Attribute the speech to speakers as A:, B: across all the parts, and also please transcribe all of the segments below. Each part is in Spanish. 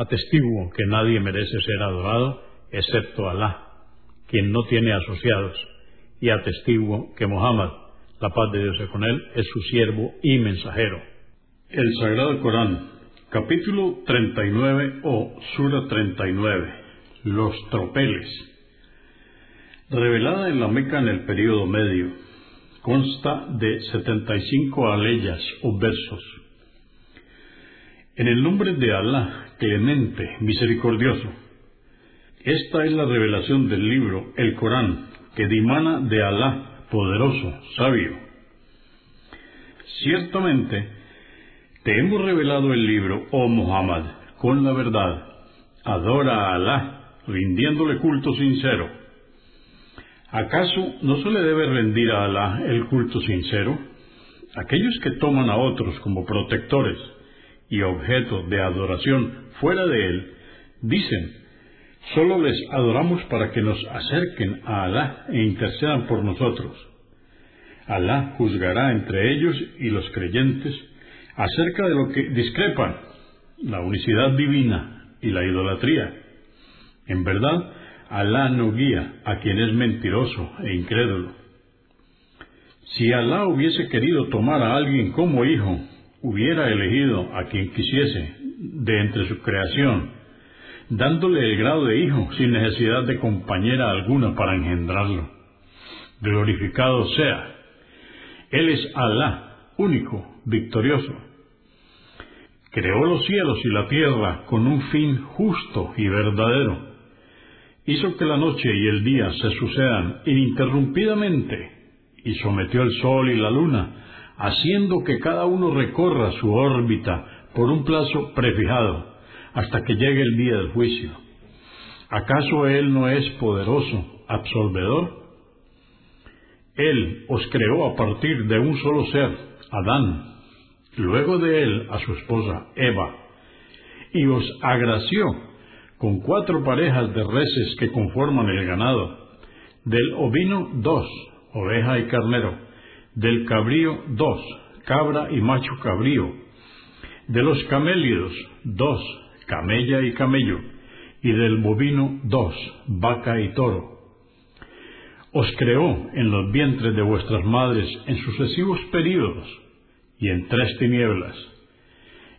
A: Atestiguo que nadie merece ser adorado excepto Alá, quien no tiene asociados, y atestiguo que Muhammad, la paz de Dios con él, es su siervo y mensajero. El Sagrado Corán, capítulo 39 o Sura 39, los tropeles. Revelada en la Meca en el período medio, consta de 75 aleyas o versos en el nombre de Alá, clemente, misericordioso. Esta es la revelación del libro, el Corán, que dimana de Alá, poderoso, sabio. Ciertamente, te hemos revelado el libro, oh Muhammad, con la verdad. Adora a Alá, rindiéndole culto sincero. ¿Acaso no se le debe rendir a Alá el culto sincero? Aquellos que toman a otros como protectores, y objeto de adoración fuera de él, dicen, solo les adoramos para que nos acerquen a Alá e intercedan por nosotros. Alá juzgará entre ellos y los creyentes acerca de lo que discrepan, la unicidad divina y la idolatría. En verdad, Alá no guía a quien es mentiroso e incrédulo. Si Alá hubiese querido tomar a alguien como hijo, hubiera elegido a quien quisiese de entre su creación, dándole el grado de hijo sin necesidad de compañera alguna para engendrarlo. Glorificado sea. Él es Alá, único, victorioso. Creó los cielos y la tierra con un fin justo y verdadero. Hizo que la noche y el día se sucedan ininterrumpidamente y sometió el sol y la luna haciendo que cada uno recorra su órbita por un plazo prefijado, hasta que llegue el día del juicio. ¿Acaso Él no es poderoso, absolvedor? Él os creó a partir de un solo ser, Adán, luego de él a su esposa Eva, y os agració con cuatro parejas de reses que conforman el ganado, del ovino dos, oveja y carnero, del cabrío dos, cabra y macho cabrío, de los camélidos dos, camella y camello, y del bovino dos, vaca y toro. Os creó en los vientres de vuestras madres en sucesivos períodos y en tres tinieblas,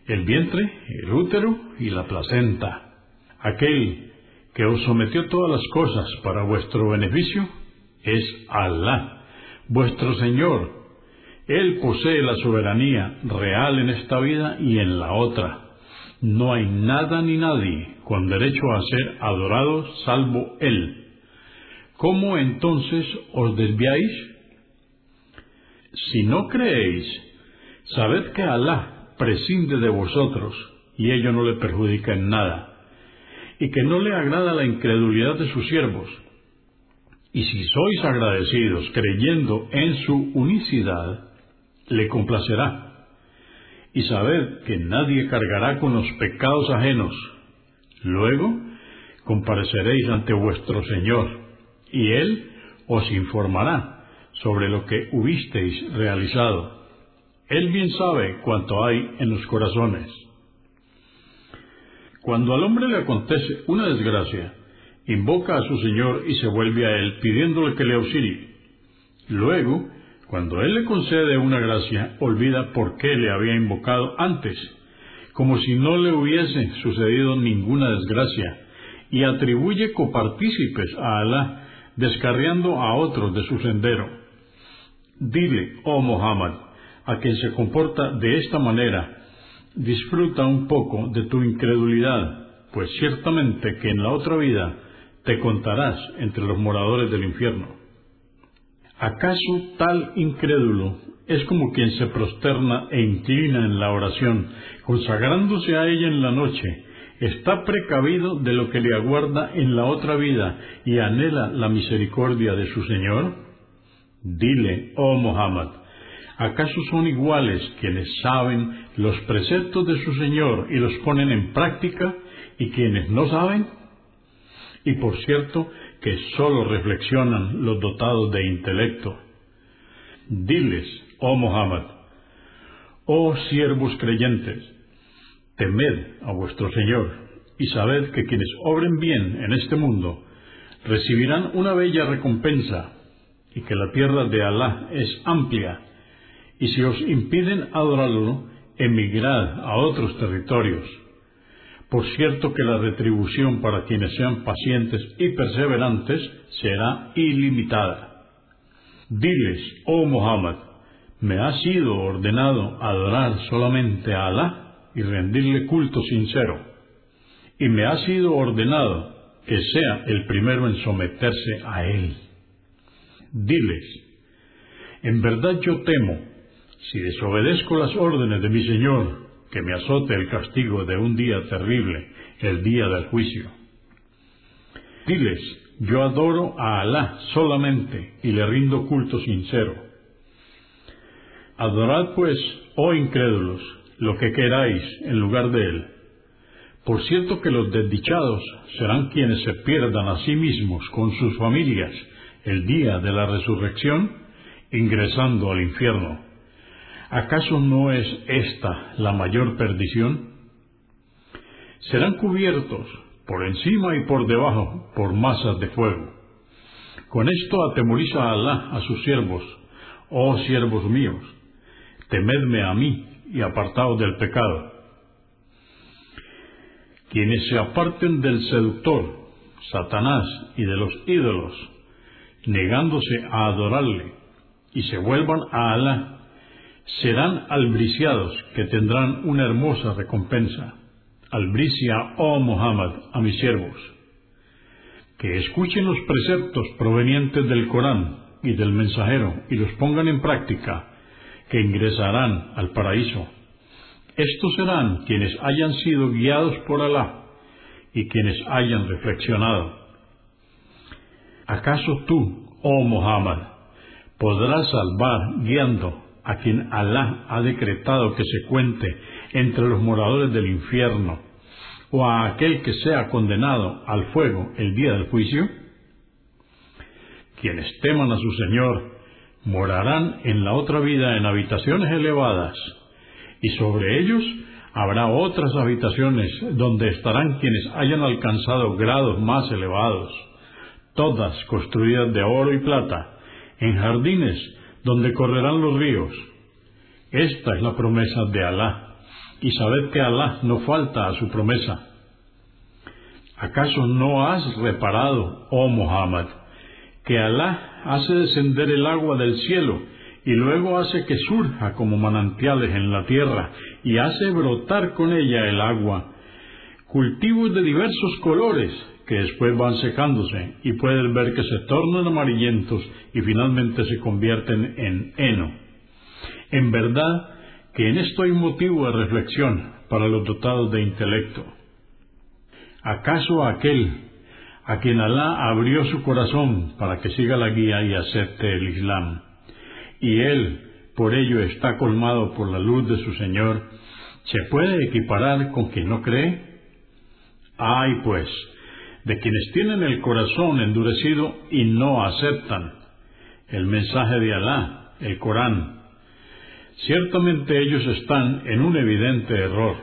A: el vientre, el útero y la placenta. Aquel que os sometió todas las cosas para vuestro beneficio es Alá vuestro Señor. Él posee la soberanía real en esta vida y en la otra. No hay nada ni nadie con derecho a ser adorado salvo Él. ¿Cómo entonces os desviáis? Si no creéis, sabed que Alá prescinde de vosotros y ello no le perjudica en nada, y que no le agrada la incredulidad de sus siervos y si sois agradecidos creyendo en su unicidad, le complacerá. Y sabed que nadie cargará con los pecados ajenos. Luego compareceréis ante vuestro Señor, y Él os informará sobre lo que hubisteis realizado. Él bien sabe cuánto hay en los corazones. Cuando al hombre le acontece una desgracia, invoca a su Señor y se vuelve a Él pidiéndole que le auxilie. Luego, cuando Él le concede una gracia, olvida por qué le había invocado antes, como si no le hubiese sucedido ninguna desgracia, y atribuye copartícipes a Alá, descarriando a otros de su sendero. Dile, oh Muhammad, a quien se comporta de esta manera, disfruta un poco de tu incredulidad, pues ciertamente que en la otra vida te contarás entre los moradores del infierno. ¿Acaso tal incrédulo es como quien se prosterna e inclina en la oración, consagrándose a ella en la noche, está precavido de lo que le aguarda en la otra vida y anhela la misericordia de su Señor? Dile, oh Muhammad, ¿acaso son iguales quienes saben los preceptos de su Señor y los ponen en práctica y quienes no saben? Y por cierto, que sólo reflexionan los dotados de intelecto. Diles, oh Muhammad, oh siervos creyentes, temed a vuestro Señor y sabed que quienes obren bien en este mundo recibirán una bella recompensa y que la tierra de Alá es amplia y si os impiden adorarlo, emigrad a otros territorios. Por cierto que la retribución para quienes sean pacientes y perseverantes será ilimitada. Diles, oh Muhammad, me ha sido ordenado adorar solamente a Alá y rendirle culto sincero, y me ha sido ordenado que sea el primero en someterse a Él. Diles, en verdad yo temo, si desobedezco las órdenes de mi Señor, que me azote el castigo de un día terrible, el día del juicio. Diles, yo adoro a Alá solamente y le rindo culto sincero. Adorad pues, oh incrédulos, lo que queráis en lugar de él. Por cierto que los desdichados serán quienes se pierdan a sí mismos con sus familias el día de la resurrección, ingresando al infierno. ¿Acaso no es esta la mayor perdición? Serán cubiertos por encima y por debajo por masas de fuego. Con esto atemoriza a Alá a sus siervos, oh siervos míos, temedme a mí y apartaos del pecado. Quienes se aparten del seductor, Satanás, y de los ídolos, negándose a adorarle, y se vuelvan a Alá, serán albriciados que tendrán una hermosa recompensa. Albricia, oh Muhammad, a mis siervos, que escuchen los preceptos provenientes del Corán y del mensajero y los pongan en práctica, que ingresarán al paraíso. Estos serán quienes hayan sido guiados por Alá y quienes hayan reflexionado. ¿Acaso tú, oh Muhammad, podrás salvar guiando a quien Alá ha decretado que se cuente entre los moradores del infierno, o a aquel que sea condenado al fuego el día del juicio? Quienes teman a su Señor morarán en la otra vida en habitaciones elevadas, y sobre ellos habrá otras habitaciones donde estarán quienes hayan alcanzado grados más elevados, todas construidas de oro y plata, en jardines donde correrán los ríos. Esta es la promesa de Alá, y sabed que Alá no falta a su promesa. ¿Acaso no has reparado, oh Muhammad, que Alá hace descender el agua del cielo y luego hace que surja como manantiales en la tierra y hace brotar con ella el agua, cultivos de diversos colores que después van secándose y puedes ver que se tornan amarillentos y finalmente se convierten en heno. En verdad que en esto hay motivo de reflexión para los dotados de intelecto. ¿Acaso aquel a quien Alá abrió su corazón para que siga la guía y acepte el Islam, y él por ello está colmado por la luz de su Señor, ¿se puede equiparar con quien no cree? Ay, pues, de quienes tienen el corazón endurecido y no aceptan el mensaje de Alá, el Corán. Ciertamente ellos están en un evidente error.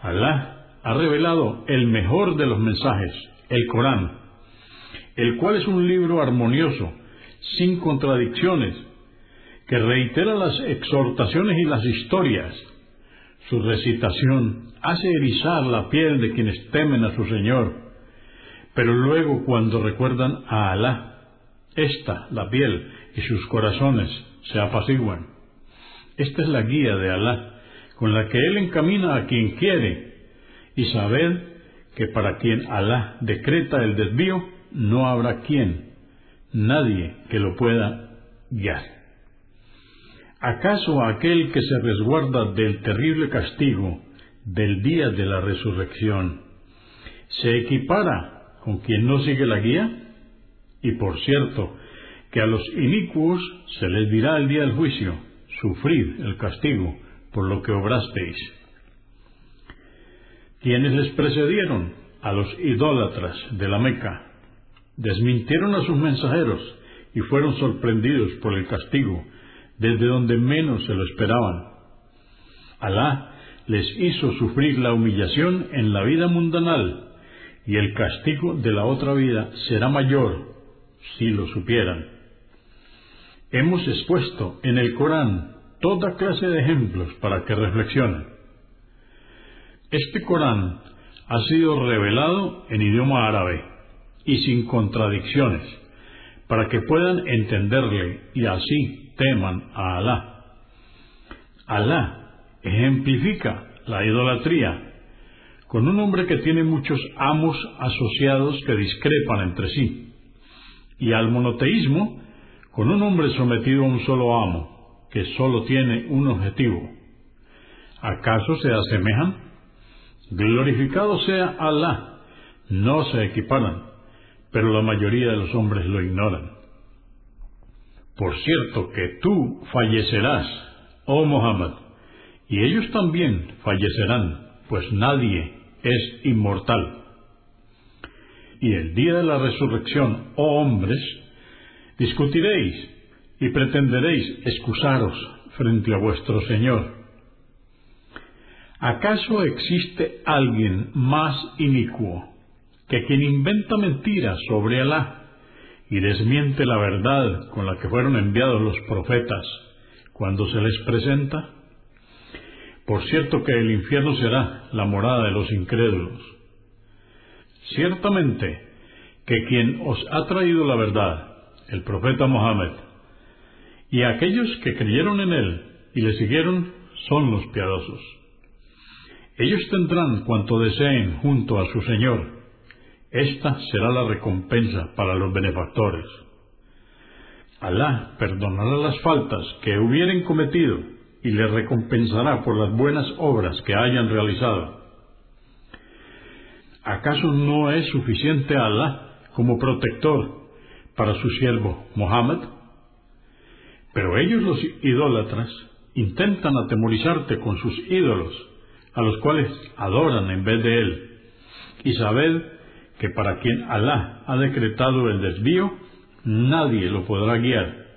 A: Alá ha revelado el mejor de los mensajes, el Corán, el cual es un libro armonioso, sin contradicciones, que reitera las exhortaciones y las historias. Su recitación hace erizar la piel de quienes temen a su Señor, pero luego cuando recuerdan a Alá, esta, la piel y sus corazones se apaciguan. Esta es la guía de Alá, con la que Él encamina a quien quiere, y sabed que para quien Alá decreta el desvío, no habrá quien, nadie que lo pueda guiar. ¿Acaso aquel que se resguarda del terrible castigo del día de la resurrección se equipara con quien no sigue la guía? Y por cierto, que a los inicuos se les dirá el día del juicio, sufrid el castigo por lo que obrasteis. Quienes les precedieron, a los idólatras de la Meca, desmintieron a sus mensajeros y fueron sorprendidos por el castigo desde donde menos se lo esperaban. Alá les hizo sufrir la humillación en la vida mundanal y el castigo de la otra vida será mayor si lo supieran. Hemos expuesto en el Corán toda clase de ejemplos para que reflexionen. Este Corán ha sido revelado en idioma árabe y sin contradicciones, para que puedan entenderle y así teman a Alá. Alá ejemplifica la idolatría con un hombre que tiene muchos amos asociados que discrepan entre sí, y al monoteísmo con un hombre sometido a un solo amo, que solo tiene un objetivo. ¿Acaso se asemejan? Glorificado sea Alá, no se equiparan, pero la mayoría de los hombres lo ignoran. Por cierto que tú fallecerás, oh Muhammad, y ellos también fallecerán, pues nadie es inmortal. Y el día de la resurrección, oh hombres, discutiréis y pretenderéis excusaros frente a vuestro Señor. ¿Acaso existe alguien más inicuo que quien inventa mentiras sobre Alá y desmiente la verdad con la que fueron enviados los profetas cuando se les presenta? Por cierto que el infierno será la morada de los incrédulos. Ciertamente que quien os ha traído la verdad, el profeta Mohammed, y aquellos que creyeron en él y le siguieron, son los piadosos. Ellos tendrán cuanto deseen junto a su Señor. Esta será la recompensa para los benefactores. Alá perdonará las faltas que hubieren cometido y le recompensará por las buenas obras que hayan realizado. ¿Acaso no es suficiente Alá como protector para su siervo Mohammed? Pero ellos los idólatras intentan atemorizarte con sus ídolos, a los cuales adoran en vez de él. Y sabed que para quien Alá ha decretado el desvío, nadie lo podrá guiar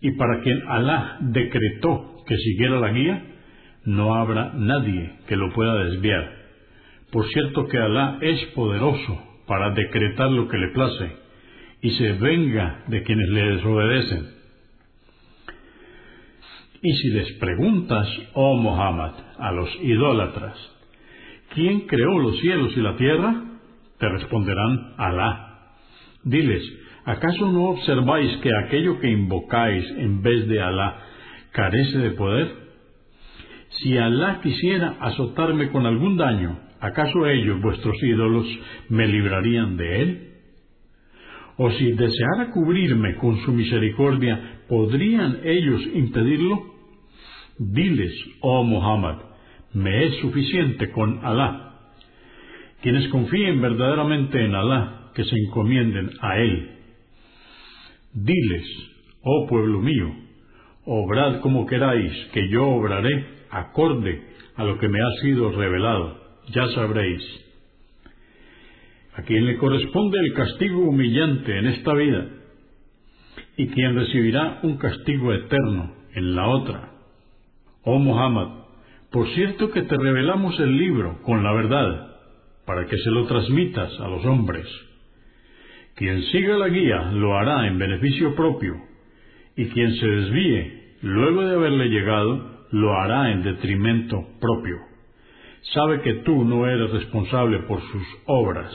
A: y para quien Alá decretó que siguiera la guía, no habrá nadie que lo pueda desviar. Por cierto que Alá es poderoso para decretar lo que le place y se venga de quienes le desobedecen. Y si les preguntas, oh Muhammad, a los idólatras, ¿quién creó los cielos y la tierra? Te responderán Alá. Diles, ¿Acaso no observáis que aquello que invocáis en vez de Alá carece de poder? Si Alá quisiera azotarme con algún daño, ¿acaso ellos, vuestros ídolos, me librarían de él? O si deseara cubrirme con su misericordia, ¿podrían ellos impedirlo? Diles, oh Muhammad, me es suficiente con Alá. Quienes confíen verdaderamente en Alá, que se encomienden a Él Diles, oh pueblo mío, obrad como queráis, que yo obraré acorde a lo que me ha sido revelado, ya sabréis. A quien le corresponde el castigo humillante en esta vida, y quien recibirá un castigo eterno en la otra. Oh Muhammad, por cierto que te revelamos el libro con la verdad, para que se lo transmitas a los hombres quien siga la guía lo hará en beneficio propio, y quien se desvíe luego de haberle llegado lo hará en detrimento propio. sabe que tú no eres responsable por sus obras.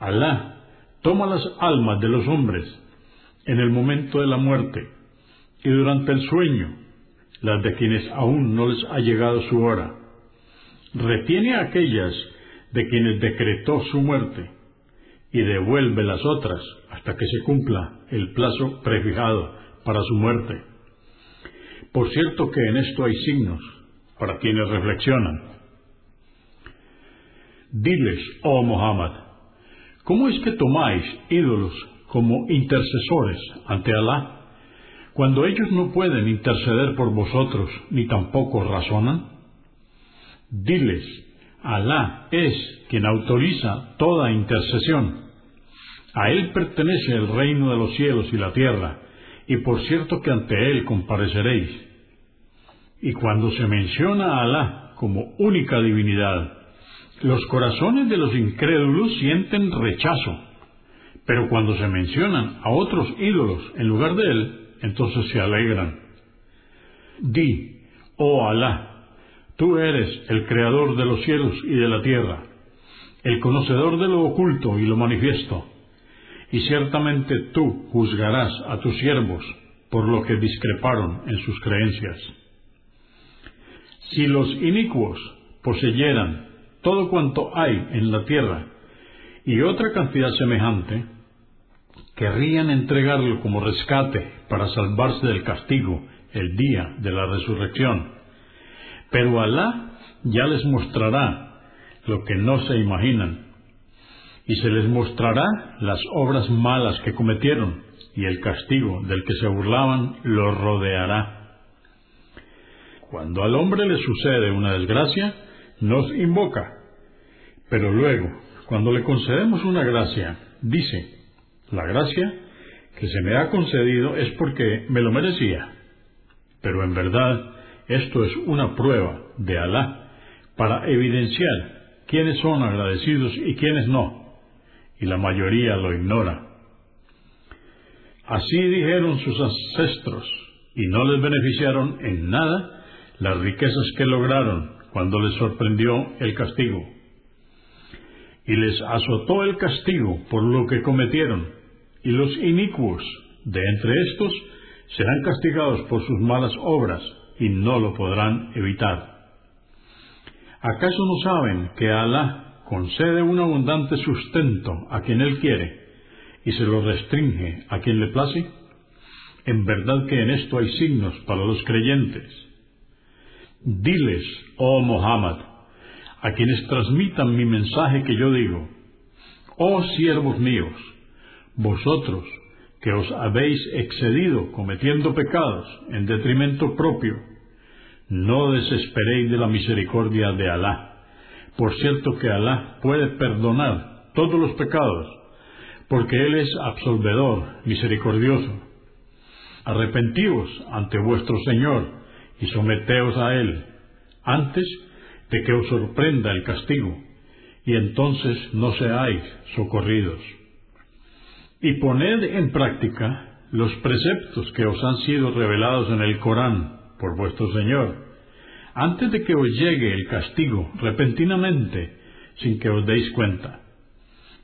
A: Alá toma las almas de los hombres en el momento de la muerte y durante el sueño, las de quienes aún no les ha llegado su hora. Retiene a aquellas de quienes decretó su muerte y devuelve las otras hasta que se cumpla el plazo prefijado para su muerte. Por cierto que en esto hay signos para quienes reflexionan. Diles, oh Muhammad, ¿cómo es que tomáis ídolos como intercesores ante Alá cuando ellos no pueden interceder por vosotros ni tampoco razonan? Diles, Alá es quien autoriza toda intercesión. A Él pertenece el reino de los cielos y la tierra, y por cierto que ante Él compareceréis. Y cuando se menciona a Alá como única divinidad, los corazones de los incrédulos sienten rechazo, pero cuando se mencionan a otros ídolos en lugar de Él, entonces se alegran. Di, oh Alá, tú eres el creador de los cielos y de la tierra, el conocedor de lo oculto y lo manifiesto y ciertamente tú juzgarás a tus siervos por lo que discreparon en sus creencias. Si los inicuos poseyeran todo cuanto hay en la tierra y otra cantidad semejante, querrían entregarlo como rescate para salvarse del castigo el día de la resurrección. Pero Alá ya les mostrará lo que no se imaginan y se les mostrará las obras malas que cometieron, y el castigo del que se burlaban los rodeará. Cuando al hombre le sucede una desgracia, nos invoca, pero luego, cuando le concedemos una gracia, dice, la gracia que se me ha concedido es porque me lo merecía. Pero en verdad, esto es una prueba de Alá para evidenciar quiénes son agradecidos y quiénes no y la mayoría lo ignora. Así dijeron sus ancestros, y no les beneficiaron en nada las riquezas que lograron cuando les sorprendió el castigo. Y les azotó el castigo por lo que cometieron, y los inicuos de entre estos serán castigados por sus malas obras, y no lo podrán evitar. ¿Acaso no saben que Alá concede un abundante sustento a quien Él quiere y se lo restringe a quien le place? En verdad que en esto hay signos para los creyentes. Diles, oh Muhammad, a quienes transmitan mi mensaje que yo digo, oh siervos míos, vosotros que os habéis excedido cometiendo pecados en detrimento propio, no desesperéis de la misericordia de Alá por cierto que Alá puede perdonar todos los pecados, porque Él es absolvedor, misericordioso. Arrepentíos ante vuestro Señor y someteos a Él, antes de que os sorprenda el castigo, y entonces no seáis socorridos. Y poned en práctica los preceptos que os han sido revelados en el Corán por vuestro Señor antes de que os llegue el castigo repentinamente, sin que os deis cuenta.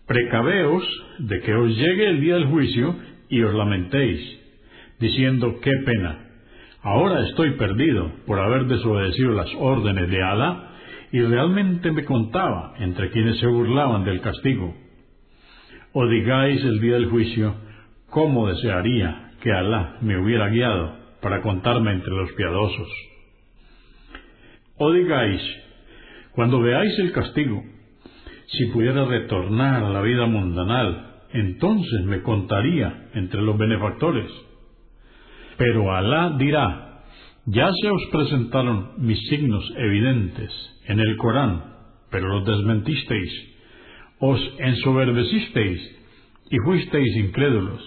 A: Precaveos de que os llegue el día del juicio y os lamentéis, diciendo qué pena. Ahora estoy perdido por haber desobedecido las órdenes de Alá y realmente me contaba entre quienes se burlaban del castigo. O digáis el día del juicio, ¿cómo desearía que Alá me hubiera guiado para contarme entre los piadosos? O digáis, cuando veáis el castigo, si pudiera retornar a la vida mundanal, entonces me contaría entre los benefactores. Pero Alá dirá, ya se os presentaron mis signos evidentes en el Corán, pero los desmentisteis, os ensoberbecisteis y fuisteis incrédulos.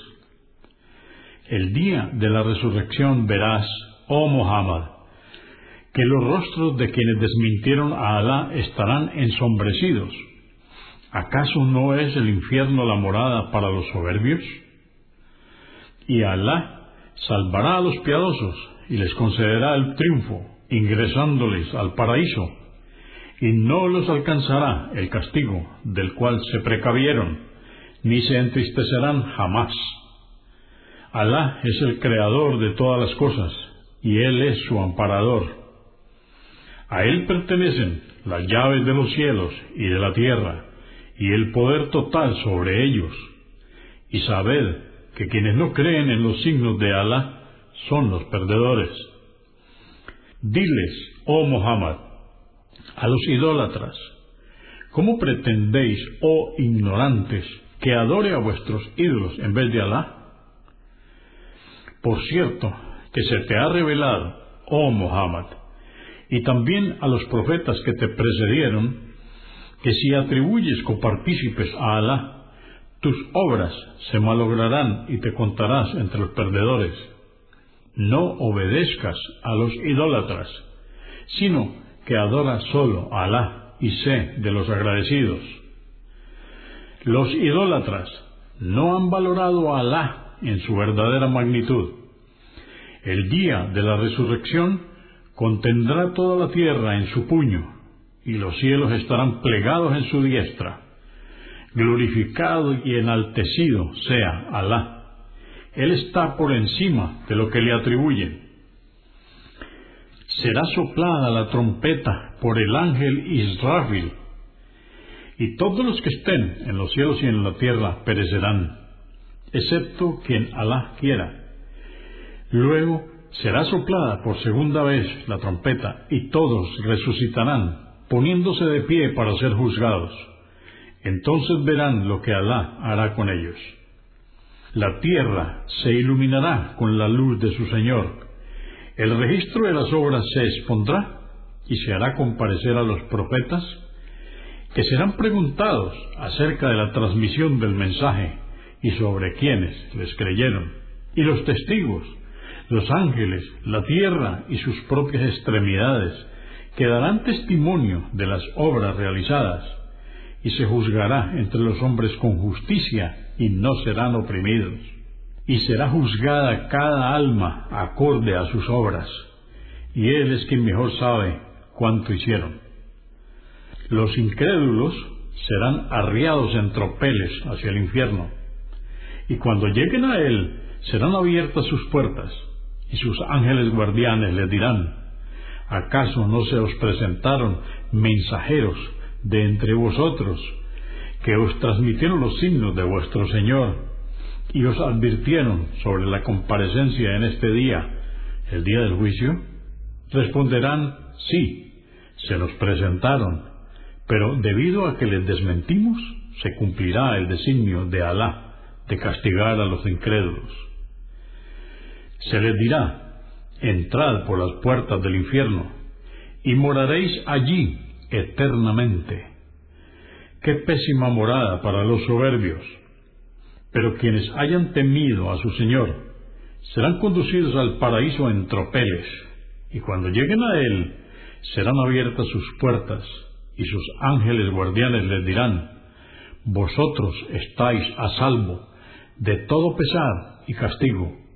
A: El día de la resurrección verás, oh Muhammad, que los rostros de quienes desmintieron a Alá estarán ensombrecidos. ¿Acaso no es el infierno la morada para los soberbios? Y Alá salvará a los piadosos y les concederá el triunfo, ingresándoles al paraíso, y no los alcanzará el castigo del cual se precavieron, ni se entristecerán jamás. Alá es el creador de todas las cosas, y Él es su amparador. A Él pertenecen las llaves de los cielos y de la tierra, y el poder total sobre ellos. Y sabed que quienes no creen en los signos de Alá son los perdedores. Diles, oh Muhammad, a los idólatras, ¿cómo pretendéis, oh ignorantes, que adore a vuestros ídolos en vez de Alá? Por cierto, que se te ha revelado, oh Muhammad, y también a los profetas que te precedieron, que si atribuyes copartícipes a Alá, tus obras se malograrán y te contarás entre los perdedores. No obedezcas a los idólatras, sino que adora solo a Alá y sé de los agradecidos. Los idólatras no han valorado a Alá en su verdadera magnitud. El día de la resurrección contendrá toda la tierra en su puño, y los cielos estarán plegados en su diestra. Glorificado y enaltecido sea Alá. Él está por encima de lo que le atribuyen. Será soplada la trompeta por el ángel Israfil, y todos los que estén en los cielos y en la tierra perecerán, excepto quien Alá quiera. Luego será soplada por segunda vez la trompeta, y todos resucitarán, poniéndose de pie para ser juzgados. Entonces verán lo que Alá hará con ellos. La tierra se iluminará con la luz de su Señor. El registro de las obras se expondrá y se hará comparecer a los profetas, que serán preguntados acerca de la transmisión del mensaje y sobre quienes les creyeron, y los testigos, los ángeles, la tierra y sus propias extremidades, que darán testimonio de las obras realizadas, y se juzgará entre los hombres con justicia, y no serán oprimidos. Y será juzgada cada alma acorde a sus obras, y Él es quien mejor sabe cuánto hicieron. Los incrédulos serán arriados en tropeles hacia el infierno, y cuando lleguen a Él serán abiertas sus puertas, y sus ángeles guardianes les dirán, ¿acaso no se os presentaron mensajeros de entre vosotros que os transmitieron los signos de vuestro Señor y os advirtieron sobre la comparecencia en este día, el día del juicio? Responderán, sí, se nos presentaron, pero debido a que les desmentimos, se cumplirá el designio de Alá de castigar a los incrédulos. Se les dirá, entrad por las puertas del infierno, y moraréis allí eternamente. Qué pésima morada para los soberbios. Pero quienes hayan temido a su Señor serán conducidos al paraíso en tropeles, y cuando lleguen a él serán abiertas sus puertas, y sus ángeles guardianes les dirán, Vosotros estáis a salvo de todo pesar y castigo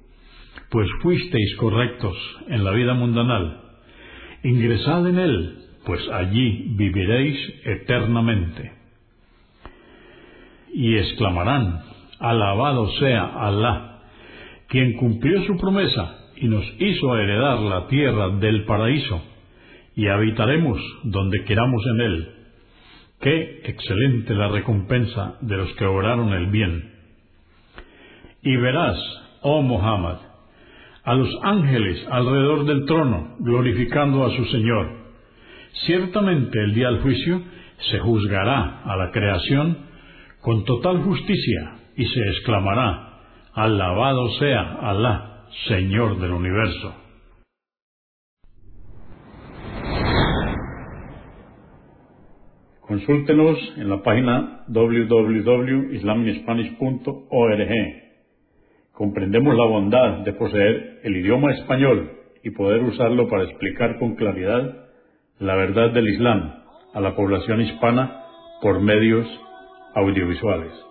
A: pues fuisteis correctos en la vida mundanal. Ingresad en él, pues allí viviréis eternamente. Y exclamarán, alabado sea Alá, quien cumplió su promesa y nos hizo heredar la tierra del paraíso, y habitaremos donde queramos en él. Qué excelente la recompensa de los que obraron el bien. Y verás, oh Muhammad, a los ángeles alrededor del trono, glorificando a su Señor. Ciertamente el día del juicio se juzgará a la creación con total justicia y se exclamará, Alabado sea Alá, Señor del universo. Consúltenos en la página www.islamispanish.org comprendemos la bondad de poseer el idioma español y poder usarlo para explicar con claridad la verdad del Islam a la población hispana por medios audiovisuales.